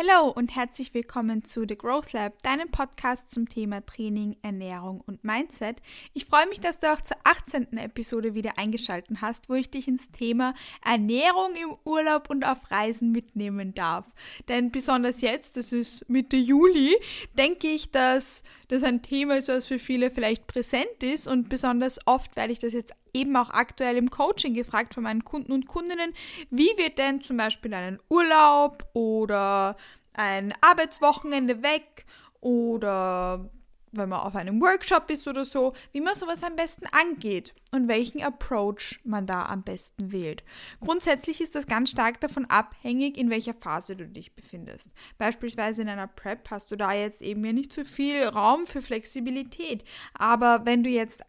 Hallo und herzlich willkommen zu The Growth Lab, deinem Podcast zum Thema Training, Ernährung und Mindset. Ich freue mich, dass du auch zur 18. Episode wieder eingeschaltet hast, wo ich dich ins Thema Ernährung im Urlaub und auf Reisen mitnehmen darf. Denn besonders jetzt, das ist Mitte Juli, denke ich, dass das ein Thema ist, was für viele vielleicht präsent ist und besonders oft werde ich das jetzt eben auch aktuell im Coaching gefragt von meinen Kunden und Kundinnen, wie wird denn zum Beispiel einen Urlaub oder ein Arbeitswochenende weg oder wenn man auf einem Workshop ist oder so, wie man sowas am besten angeht und welchen Approach man da am besten wählt. Grundsätzlich ist das ganz stark davon abhängig, in welcher Phase du dich befindest. Beispielsweise in einer Prep hast du da jetzt eben ja nicht so viel Raum für Flexibilität. Aber wenn du jetzt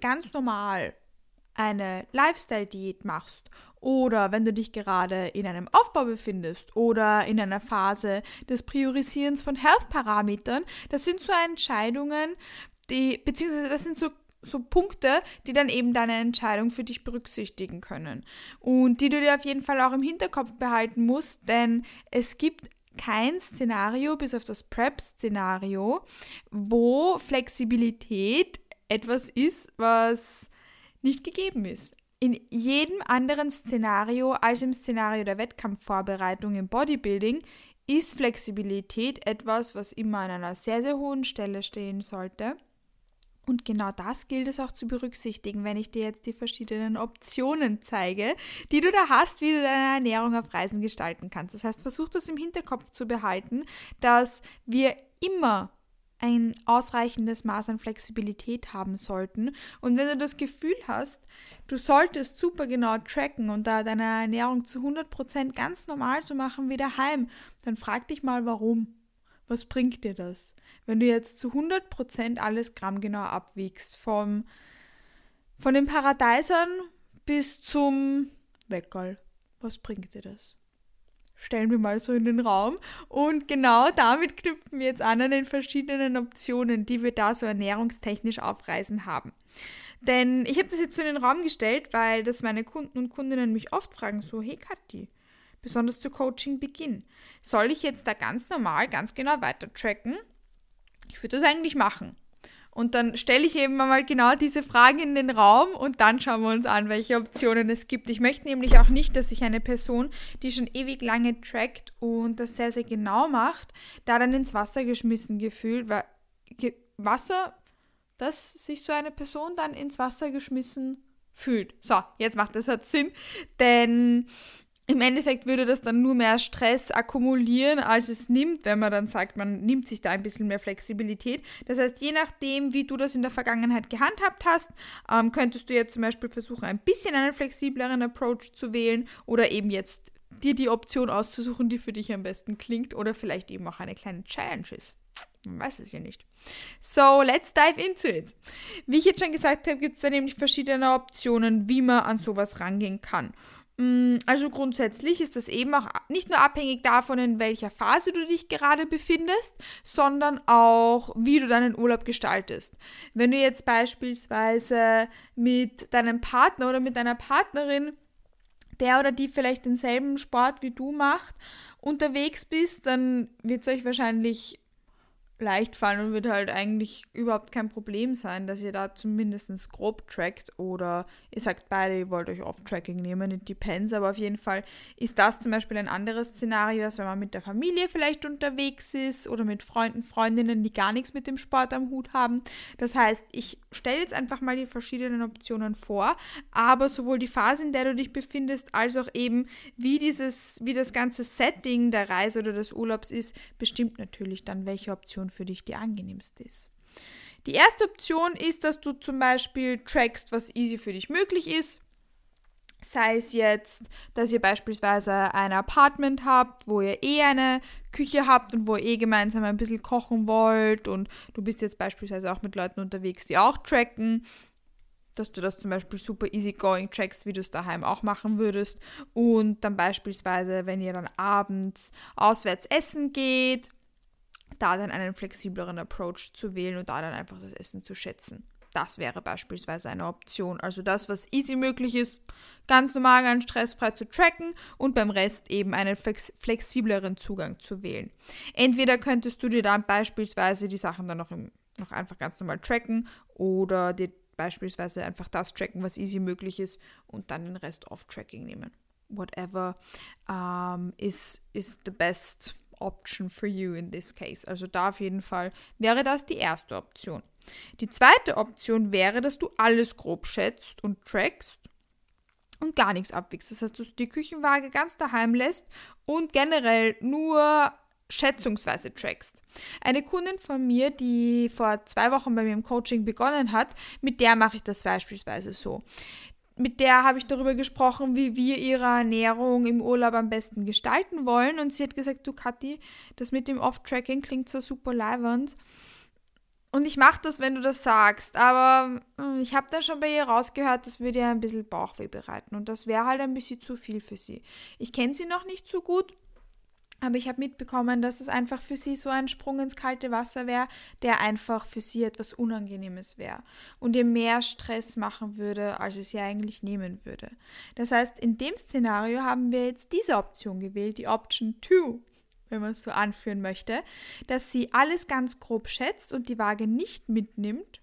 ganz normal eine Lifestyle-Diät machst oder wenn du dich gerade in einem Aufbau befindest oder in einer Phase des Priorisierens von Health-Parametern, das sind so Entscheidungen, die, beziehungsweise das sind so so Punkte, die dann eben deine Entscheidung für dich berücksichtigen können. Und die du dir auf jeden Fall auch im Hinterkopf behalten musst, denn es gibt kein Szenario, bis auf das Prep-Szenario, wo Flexibilität etwas ist, was nicht gegeben ist. In jedem anderen Szenario als im Szenario der Wettkampfvorbereitung im Bodybuilding ist Flexibilität etwas, was immer an einer sehr, sehr hohen Stelle stehen sollte. Und genau das gilt es auch zu berücksichtigen, wenn ich dir jetzt die verschiedenen Optionen zeige, die du da hast, wie du deine Ernährung auf Reisen gestalten kannst. Das heißt, versuch das im Hinterkopf zu behalten, dass wir immer ein ausreichendes Maß an Flexibilität haben sollten. Und wenn du das Gefühl hast, du solltest super genau tracken und da deine Ernährung zu 100% ganz normal so machen wie daheim, dann frag dich mal, warum. Was bringt dir das? Wenn du jetzt zu 100% alles grammgenau abwiegst, vom, von den Paradeisern bis zum Weckerl, was bringt dir das? Stellen wir mal so in den Raum. Und genau damit knüpfen wir jetzt an an den verschiedenen Optionen, die wir da so ernährungstechnisch aufreisen haben. Denn ich habe das jetzt so in den Raum gestellt, weil das meine Kunden und Kundinnen mich oft fragen, so, hey Kathi, besonders zu Coaching-Beginn, soll ich jetzt da ganz normal, ganz genau weiter tracken? Ich würde das eigentlich machen. Und dann stelle ich eben mal genau diese Fragen in den Raum und dann schauen wir uns an, welche Optionen es gibt. Ich möchte nämlich auch nicht, dass sich eine Person, die schon ewig lange trackt und das sehr, sehr genau macht, da dann ins Wasser geschmissen gefühlt, weil Wasser, dass sich so eine Person dann ins Wasser geschmissen fühlt. So, jetzt macht das halt Sinn, denn im Endeffekt würde das dann nur mehr Stress akkumulieren, als es nimmt, wenn man dann sagt, man nimmt sich da ein bisschen mehr Flexibilität. Das heißt, je nachdem, wie du das in der Vergangenheit gehandhabt hast, ähm, könntest du jetzt zum Beispiel versuchen, ein bisschen einen flexibleren Approach zu wählen oder eben jetzt dir die Option auszusuchen, die für dich am besten klingt oder vielleicht eben auch eine kleine Challenge ist. Man weiß es ja nicht. So, let's dive into it. Wie ich jetzt schon gesagt habe, gibt es da nämlich verschiedene Optionen, wie man an sowas rangehen kann. Mm, also grundsätzlich ist das eben auch nicht nur abhängig davon, in welcher Phase du dich gerade befindest, sondern auch, wie du deinen Urlaub gestaltest. Wenn du jetzt beispielsweise mit deinem Partner oder mit deiner Partnerin, der oder die vielleicht denselben Sport wie du macht, unterwegs bist, dann wird es euch wahrscheinlich leicht fallen und wird halt eigentlich überhaupt kein Problem sein, dass ihr da zumindest grob trackt oder ihr sagt beide, ihr wollt euch Off-Tracking nehmen, it depends, aber auf jeden Fall ist das zum Beispiel ein anderes Szenario, als wenn man mit der Familie vielleicht unterwegs ist oder mit Freunden, Freundinnen, die gar nichts mit dem Sport am Hut haben. Das heißt, ich stelle jetzt einfach mal die verschiedenen Optionen vor, aber sowohl die Phase, in der du dich befindest, als auch eben, wie dieses, wie das ganze Setting der Reise oder des Urlaubs ist, bestimmt natürlich dann, welche Option Option für dich die angenehmste ist. Die erste Option ist, dass du zum Beispiel trackst, was easy für dich möglich ist. Sei es jetzt, dass ihr beispielsweise ein Apartment habt, wo ihr eh eine Küche habt und wo ihr eh gemeinsam ein bisschen kochen wollt und du bist jetzt beispielsweise auch mit Leuten unterwegs, die auch tracken, dass du das zum Beispiel super easy going trackst, wie du es daheim auch machen würdest und dann beispielsweise, wenn ihr dann abends auswärts essen geht, da dann einen flexibleren Approach zu wählen und da dann einfach das Essen zu schätzen. Das wäre beispielsweise eine Option. Also das, was easy möglich ist, ganz normal, ganz stressfrei zu tracken und beim Rest eben einen flex flexibleren Zugang zu wählen. Entweder könntest du dir dann beispielsweise die Sachen dann noch, im, noch einfach ganz normal tracken oder dir beispielsweise einfach das tracken, was easy möglich ist und dann den Rest off-Tracking nehmen. Whatever um, is, is the best option for you in this case. Also da auf jeden Fall wäre das die erste Option. Die zweite Option wäre, dass du alles grob schätzt und trackst und gar nichts abwiegst. Das heißt, dass du die Küchenwaage ganz daheim lässt und generell nur schätzungsweise trackst. Eine Kundin von mir, die vor zwei Wochen bei mir im Coaching begonnen hat, mit der mache ich das beispielsweise so. Mit der habe ich darüber gesprochen, wie wir ihre Ernährung im Urlaub am besten gestalten wollen. Und sie hat gesagt, du Kathi, das mit dem Off-Tracking klingt so super leibend. Und ich mache das, wenn du das sagst. Aber hm, ich habe dann schon bei ihr rausgehört, das würde ihr ein bisschen Bauchweh bereiten. Und das wäre halt ein bisschen zu viel für sie. Ich kenne sie noch nicht so gut. Aber ich habe mitbekommen, dass es einfach für sie so ein Sprung ins kalte Wasser wäre, der einfach für sie etwas Unangenehmes wäre und ihr mehr Stress machen würde, als es ihr eigentlich nehmen würde. Das heißt, in dem Szenario haben wir jetzt diese Option gewählt, die Option 2 wenn man es so anführen möchte, dass sie alles ganz grob schätzt und die Waage nicht mitnimmt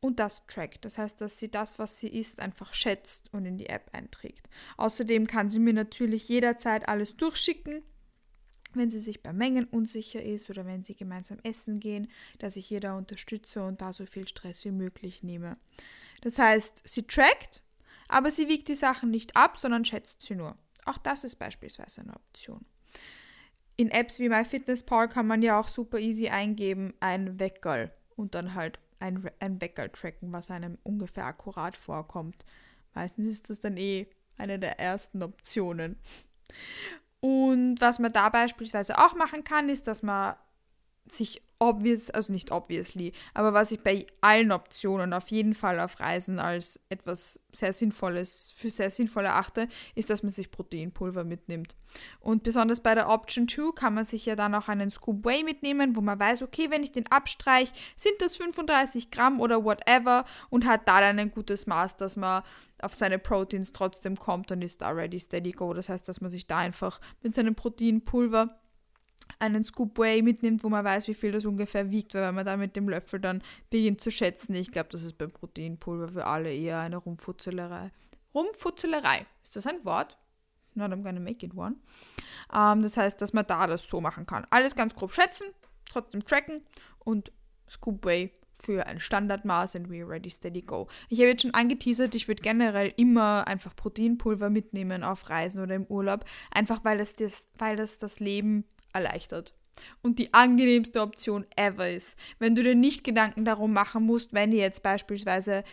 und das trackt. Das heißt, dass sie das, was sie isst, einfach schätzt und in die App einträgt. Außerdem kann sie mir natürlich jederzeit alles durchschicken, wenn sie sich bei Mengen unsicher ist oder wenn sie gemeinsam essen gehen, dass ich ihr da unterstütze und da so viel Stress wie möglich nehme. Das heißt, sie trackt, aber sie wiegt die Sachen nicht ab, sondern schätzt sie nur. Auch das ist beispielsweise eine Option in Apps wie MyFitnessPal kann man ja auch super easy eingeben, ein Weckerl und dann halt ein, ein Weckerl tracken, was einem ungefähr akkurat vorkommt. Meistens ist das dann eh eine der ersten Optionen. Und was man da beispielsweise auch machen kann, ist, dass man sich obvious, also nicht obviously, aber was ich bei allen Optionen auf jeden Fall auf Reisen als etwas sehr Sinnvolles, für sehr sinnvoll erachte, ist, dass man sich Proteinpulver mitnimmt. Und besonders bei der Option 2 kann man sich ja dann auch einen Scoop Whey mitnehmen, wo man weiß, okay, wenn ich den abstreiche, sind das 35 Gramm oder whatever und hat da dann ein gutes Maß, dass man auf seine Proteins trotzdem kommt und ist da ready, steady go. Das heißt, dass man sich da einfach mit seinem Proteinpulver einen Scoop Whey mitnimmt, wo man weiß, wie viel das ungefähr wiegt, weil wenn man da mit dem Löffel dann beginnt zu schätzen, ich glaube, das ist beim Proteinpulver für alle eher eine Rumfutzelerei. Rumfutzelerei, ist das ein Wort? Not I'm gonna make it one. Ähm, das heißt, dass man da das so machen kann. Alles ganz grob schätzen, trotzdem tracken und Scoop Whey für ein Standardmaß and we're ready, steady, go. Ich habe jetzt schon angeteasert, ich würde generell immer einfach Proteinpulver mitnehmen auf Reisen oder im Urlaub, einfach weil das, das, weil das das Leben erleichtert. Und die angenehmste Option ever ist, wenn du dir nicht Gedanken darum machen musst, wenn ihr jetzt beispielsweise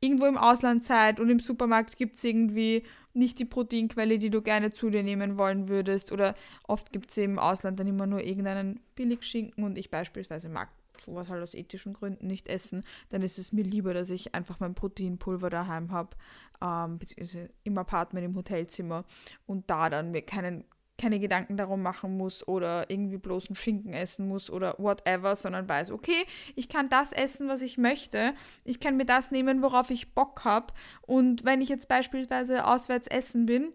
irgendwo im Ausland seid und im Supermarkt gibt es irgendwie nicht die Proteinquelle, die du gerne zu dir nehmen wollen würdest. Oder oft gibt es im Ausland dann immer nur irgendeinen Billigschinken und ich beispielsweise mag sowas halt aus ethischen Gründen nicht essen, dann ist es mir lieber, dass ich einfach mein Proteinpulver daheim habe, ähm, beziehungsweise im Apartment, im Hotelzimmer und da dann mir keinen keine Gedanken darum machen muss oder irgendwie bloß einen Schinken essen muss oder whatever, sondern weiß, okay, ich kann das essen, was ich möchte. Ich kann mir das nehmen, worauf ich Bock habe. Und wenn ich jetzt beispielsweise auswärts essen bin,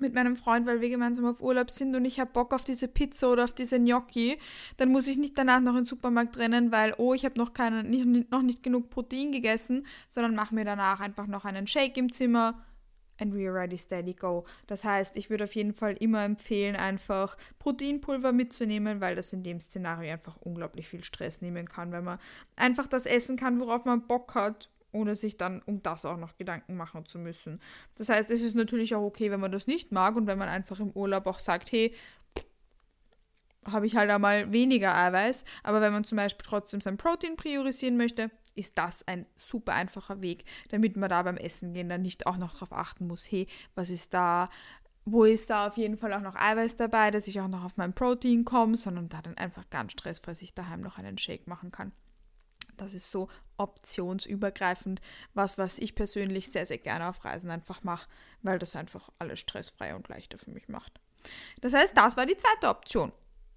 mit meinem Freund, weil wir gemeinsam auf Urlaub sind und ich habe Bock auf diese Pizza oder auf diese Gnocchi, dann muss ich nicht danach noch in den Supermarkt rennen, weil, oh, ich habe noch, nicht, noch nicht genug Protein gegessen, sondern mache mir danach einfach noch einen Shake im Zimmer, we are ready, steady, go. Das heißt, ich würde auf jeden Fall immer empfehlen, einfach Proteinpulver mitzunehmen, weil das in dem Szenario einfach unglaublich viel Stress nehmen kann, wenn man einfach das essen kann, worauf man Bock hat, ohne sich dann um das auch noch Gedanken machen zu müssen. Das heißt, es ist natürlich auch okay, wenn man das nicht mag und wenn man einfach im Urlaub auch sagt, hey, habe ich halt einmal weniger Eiweiß, aber wenn man zum Beispiel trotzdem sein Protein priorisieren möchte, ist das ein super einfacher Weg, damit man da beim Essen gehen dann nicht auch noch darauf achten muss, hey, was ist da, wo ist da auf jeden Fall auch noch Eiweiß dabei, dass ich auch noch auf mein Protein komme, sondern da dann einfach ganz stressfrei sich daheim noch einen Shake machen kann. Das ist so optionsübergreifend, was, was ich persönlich sehr, sehr gerne auf Reisen einfach mache, weil das einfach alles stressfrei und leichter für mich macht. Das heißt, das war die zweite Option.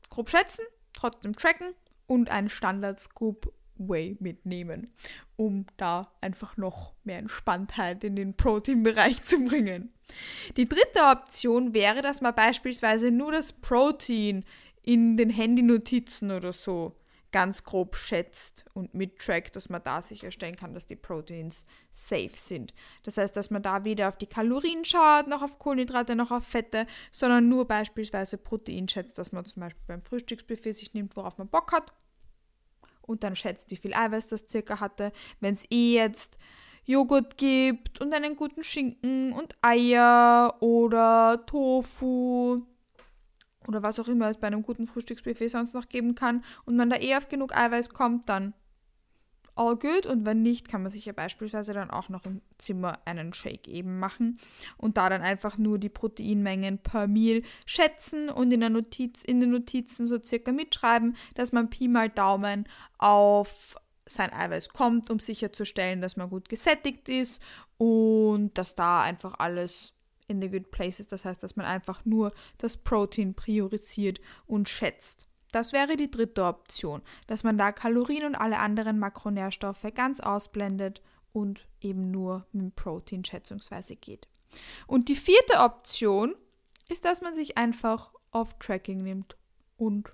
Grob schätzen, trotzdem tracken und ein Standard-Scoop Whey mitnehmen, um da einfach noch mehr Entspanntheit in den Proteinbereich zu bringen. Die dritte Option wäre, dass man beispielsweise nur das Protein in den Handynotizen oder so ganz grob schätzt und mittrackt, dass man da sicherstellen kann, dass die Proteins safe sind. Das heißt, dass man da weder auf die Kalorien schaut, noch auf Kohlenhydrate, noch auf Fette, sondern nur beispielsweise Protein schätzt, dass man zum Beispiel beim Frühstücksbuffet sich nimmt, worauf man Bock hat und dann schätzt, wie viel Eiweiß das circa hatte. Wenn es eh jetzt Joghurt gibt und einen guten Schinken und Eier oder Tofu oder was auch immer es bei einem guten Frühstücksbuffet sonst noch geben kann und man da eh auf genug Eiweiß kommt, dann all good und wenn nicht, kann man sich ja beispielsweise dann auch noch im Zimmer einen Shake eben machen und da dann einfach nur die Proteinmengen per Meal schätzen und in der Notiz in den Notizen so circa mitschreiben, dass man Pi mal Daumen auf sein Eiweiß kommt, um sicherzustellen, dass man gut gesättigt ist und dass da einfach alles in the good place ist. Das heißt, dass man einfach nur das Protein priorisiert und schätzt. Das wäre die dritte Option, dass man da Kalorien und alle anderen Makronährstoffe ganz ausblendet und eben nur mit Protein schätzungsweise geht. Und die vierte Option ist, dass man sich einfach auf Tracking nimmt und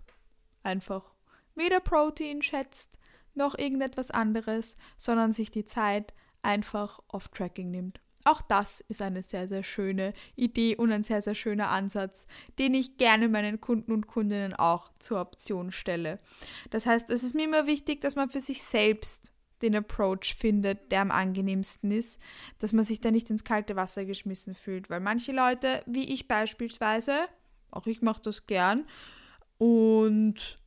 einfach weder Protein schätzt noch irgendetwas anderes, sondern sich die Zeit einfach auf Tracking nimmt. Auch das ist eine sehr, sehr schöne Idee und ein sehr, sehr schöner Ansatz, den ich gerne meinen Kunden und Kundinnen auch zur Option stelle. Das heißt, es ist mir immer wichtig, dass man für sich selbst den Approach findet, der am angenehmsten ist, dass man sich da nicht ins kalte Wasser geschmissen fühlt, weil manche Leute, wie ich beispielsweise, auch ich mache das gern und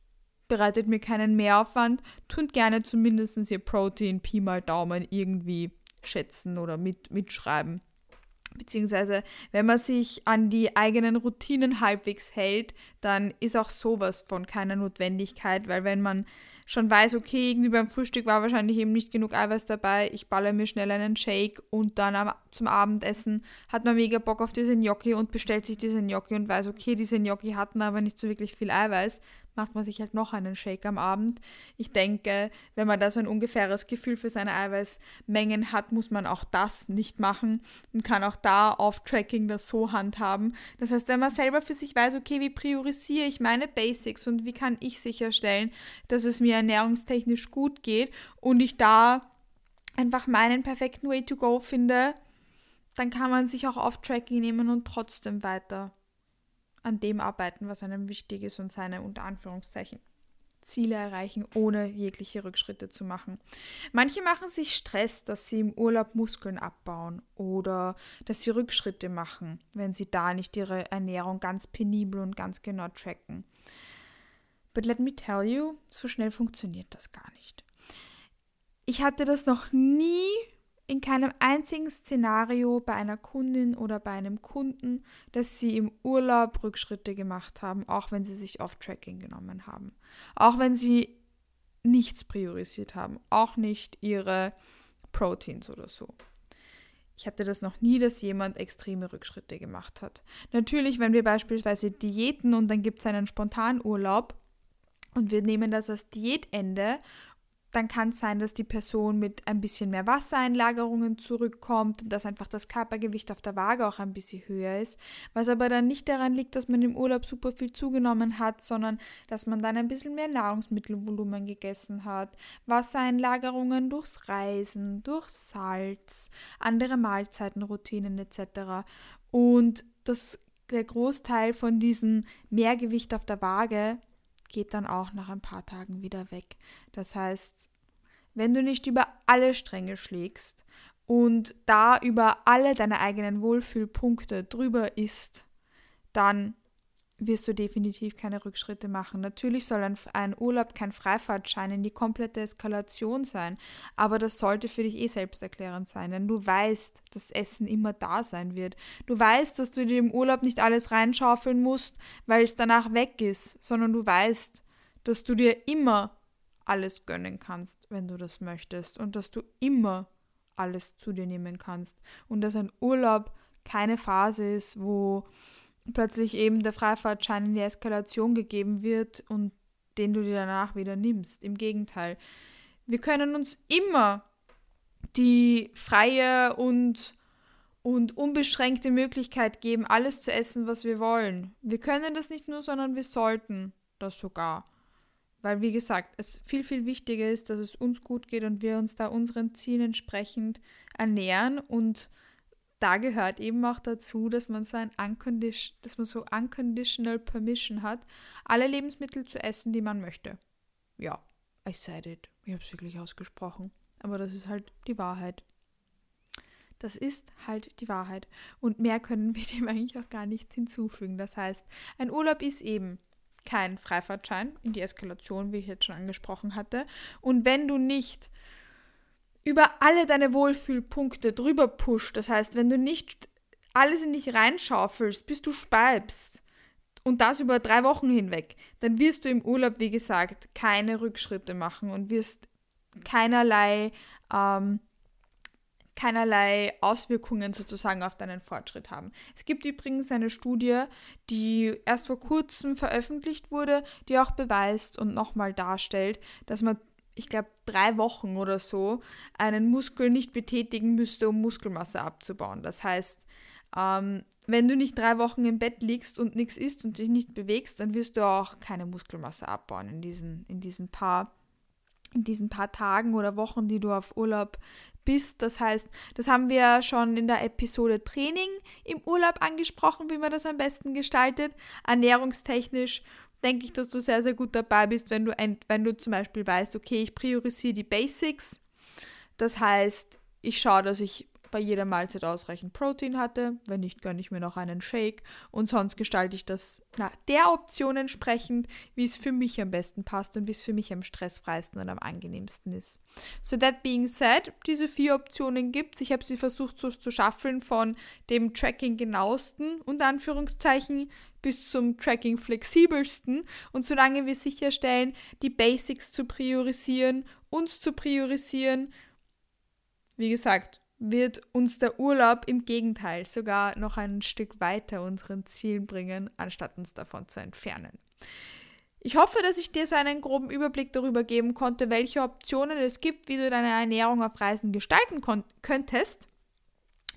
bereitet mir keinen Mehraufwand, tun gerne zumindest ihr Protein Pi mal Daumen irgendwie schätzen oder mit, mitschreiben. Beziehungsweise, wenn man sich an die eigenen Routinen halbwegs hält, dann ist auch sowas von keiner Notwendigkeit, weil wenn man schon weiß, okay, irgendwie beim Frühstück war wahrscheinlich eben nicht genug Eiweiß dabei, ich baller mir schnell einen Shake und dann am, zum Abendessen hat man mega Bock auf diese Gnocchi und bestellt sich diese Gnocchi und weiß, okay, diese Gnocchi hatten aber nicht so wirklich viel Eiweiß, macht man sich halt noch einen Shake am Abend. Ich denke, wenn man da so ein ungefähres Gefühl für seine Eiweißmengen hat, muss man auch das nicht machen und kann auch da auf Tracking das so handhaben. Das heißt, wenn man selber für sich weiß, okay, wie priorisiere ich meine Basics und wie kann ich sicherstellen, dass es mir ernährungstechnisch gut geht und ich da einfach meinen perfekten Way to go finde, dann kann man sich auch auf Tracking nehmen und trotzdem weiter an dem arbeiten, was einem wichtig ist und seine unter Anführungszeichen Ziele erreichen, ohne jegliche Rückschritte zu machen. Manche machen sich Stress, dass sie im Urlaub Muskeln abbauen oder dass sie Rückschritte machen, wenn sie da nicht ihre Ernährung ganz penibel und ganz genau tracken. But let me tell you, so schnell funktioniert das gar nicht. Ich hatte das noch nie in keinem einzigen Szenario bei einer Kundin oder bei einem Kunden, dass sie im Urlaub Rückschritte gemacht haben, auch wenn sie sich Off-Tracking genommen haben. Auch wenn sie nichts priorisiert haben, auch nicht ihre Proteins oder so. Ich hatte das noch nie, dass jemand extreme Rückschritte gemacht hat. Natürlich, wenn wir beispielsweise Diäten und dann gibt es einen Spontanurlaub und wir nehmen das als Diätende dann kann es sein, dass die Person mit ein bisschen mehr Wassereinlagerungen zurückkommt dass einfach das Körpergewicht auf der Waage auch ein bisschen höher ist. Was aber dann nicht daran liegt, dass man im Urlaub super viel zugenommen hat, sondern dass man dann ein bisschen mehr Nahrungsmittelvolumen gegessen hat. Wassereinlagerungen durchs Reisen, durch Salz, andere Mahlzeitenroutinen etc. Und das, der Großteil von diesem Mehrgewicht auf der Waage geht dann auch nach ein paar Tagen wieder weg. Das heißt, wenn du nicht über alle Stränge schlägst und da über alle deine eigenen Wohlfühlpunkte drüber ist, dann wirst du definitiv keine Rückschritte machen. Natürlich soll ein, ein, Urlaub kein Freifahrtschein in die komplette Eskalation sein, aber das sollte für dich eh selbsterklärend sein, denn du weißt, dass Essen immer da sein wird. Du weißt, dass du dir im Urlaub nicht alles reinschaufeln musst, weil es danach weg ist, sondern du weißt, dass du dir immer alles gönnen kannst, wenn du das möchtest und dass du immer alles zu dir nehmen kannst und dass ein Urlaub keine Phase ist, wo plötzlich eben der Freifahrtschein in die Eskalation gegeben wird und den du dir danach wieder nimmst. Im Gegenteil, Wir können uns immer die freie und, und unbeschränkte Möglichkeit geben, alles zu essen, was wir wollen. Wir können das nicht nur, sondern wir sollten das sogar. Weil, wie gesagt, es viel, viel wichtiger ist, dass es uns gut geht und wir uns da unseren Zielen entsprechend ernähren. Und da gehört eben auch dazu, dass man so ein Uncondition, dass man so unconditional permission hat, alle Lebensmittel zu essen, die man möchte. Ja, I said it. Ich habe es wirklich ausgesprochen. Aber das ist halt die Wahrheit. Das ist halt die Wahrheit. Und mehr können wir dem eigentlich auch gar nicht hinzufügen. Das heißt, ein Urlaub ist eben kein Freifahrtschein in die Eskalation, wie ich jetzt schon angesprochen hatte. Und wenn du nicht über alle deine Wohlfühlpunkte drüber pusht, das heißt, wenn du nicht alles in dich reinschaufelst, bis du speibst, und das über drei Wochen hinweg, dann wirst du im Urlaub, wie gesagt, keine Rückschritte machen und wirst keinerlei, ähm, keinerlei Auswirkungen sozusagen auf deinen Fortschritt haben. Es gibt übrigens eine Studie, die erst vor kurzem veröffentlicht wurde, die auch beweist und nochmal darstellt, dass man ich glaube, drei Wochen oder so einen Muskel nicht betätigen müsste, um Muskelmasse abzubauen. Das heißt, ähm, wenn du nicht drei Wochen im Bett liegst und nichts isst und dich nicht bewegst, dann wirst du auch keine Muskelmasse abbauen in diesen, in diesen paar in diesen paar Tagen oder Wochen, die du auf Urlaub bist. Das heißt, das haben wir schon in der Episode Training im Urlaub angesprochen, wie man das am besten gestaltet. Ernährungstechnisch denke ich, dass du sehr, sehr gut dabei bist, wenn du, wenn du zum Beispiel weißt, okay, ich priorisiere die Basics. Das heißt, ich schaue, dass ich bei jeder Mahlzeit ausreichend Protein hatte. Wenn nicht, gönne ich mir noch einen Shake. Und sonst gestalte ich das na, der Option entsprechend, wie es für mich am besten passt und wie es für mich am stressfreisten und am angenehmsten ist. So that being said, diese vier Optionen gibt es. Ich habe sie versucht so zu schaffeln von dem Tracking genauesten, unter Anführungszeichen, bis zum Tracking flexibelsten. Und solange wir sicherstellen, die Basics zu priorisieren, uns zu priorisieren, wie gesagt, wird uns der Urlaub im Gegenteil sogar noch ein Stück weiter unseren Zielen bringen, anstatt uns davon zu entfernen. Ich hoffe, dass ich dir so einen groben Überblick darüber geben konnte, welche Optionen es gibt, wie du deine Ernährung auf Reisen gestalten könntest.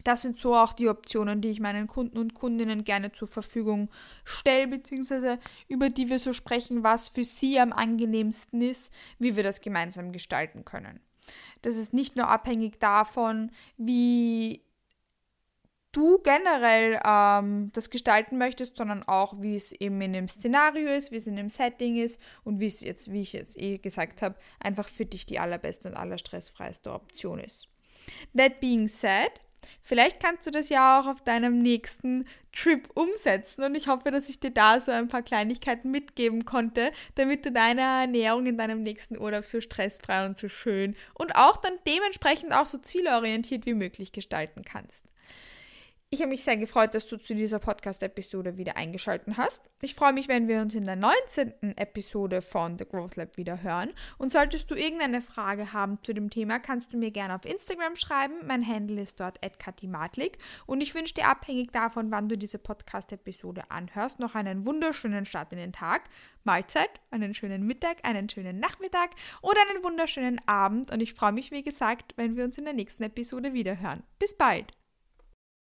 Das sind so auch die Optionen, die ich meinen Kunden und Kundinnen gerne zur Verfügung stelle, beziehungsweise über die wir so sprechen, was für sie am angenehmsten ist, wie wir das gemeinsam gestalten können. Das ist nicht nur abhängig davon, wie du generell ähm, das gestalten möchtest, sondern auch, wie es eben in dem Szenario ist, wie es in dem Setting ist und wie es jetzt, wie ich es eh gesagt habe, einfach für dich die allerbeste und allerstressfreiste Option ist. That being said, Vielleicht kannst du das ja auch auf deinem nächsten Trip umsetzen und ich hoffe, dass ich dir da so ein paar Kleinigkeiten mitgeben konnte, damit du deine Ernährung in deinem nächsten Urlaub so stressfrei und so schön und auch dann dementsprechend auch so zielorientiert wie möglich gestalten kannst. Ich habe mich sehr gefreut, dass du zu dieser Podcast-Episode wieder eingeschaltet hast. Ich freue mich, wenn wir uns in der 19. Episode von The Growth Lab wieder hören. Und solltest du irgendeine Frage haben zu dem Thema, kannst du mir gerne auf Instagram schreiben. Mein Handle ist dort @katimatlik und ich wünsche dir abhängig davon, wann du diese Podcast-Episode anhörst, noch einen wunderschönen Start in den Tag, Mahlzeit, einen schönen Mittag, einen schönen Nachmittag oder einen wunderschönen Abend. Und ich freue mich, wie gesagt, wenn wir uns in der nächsten Episode wieder hören. Bis bald!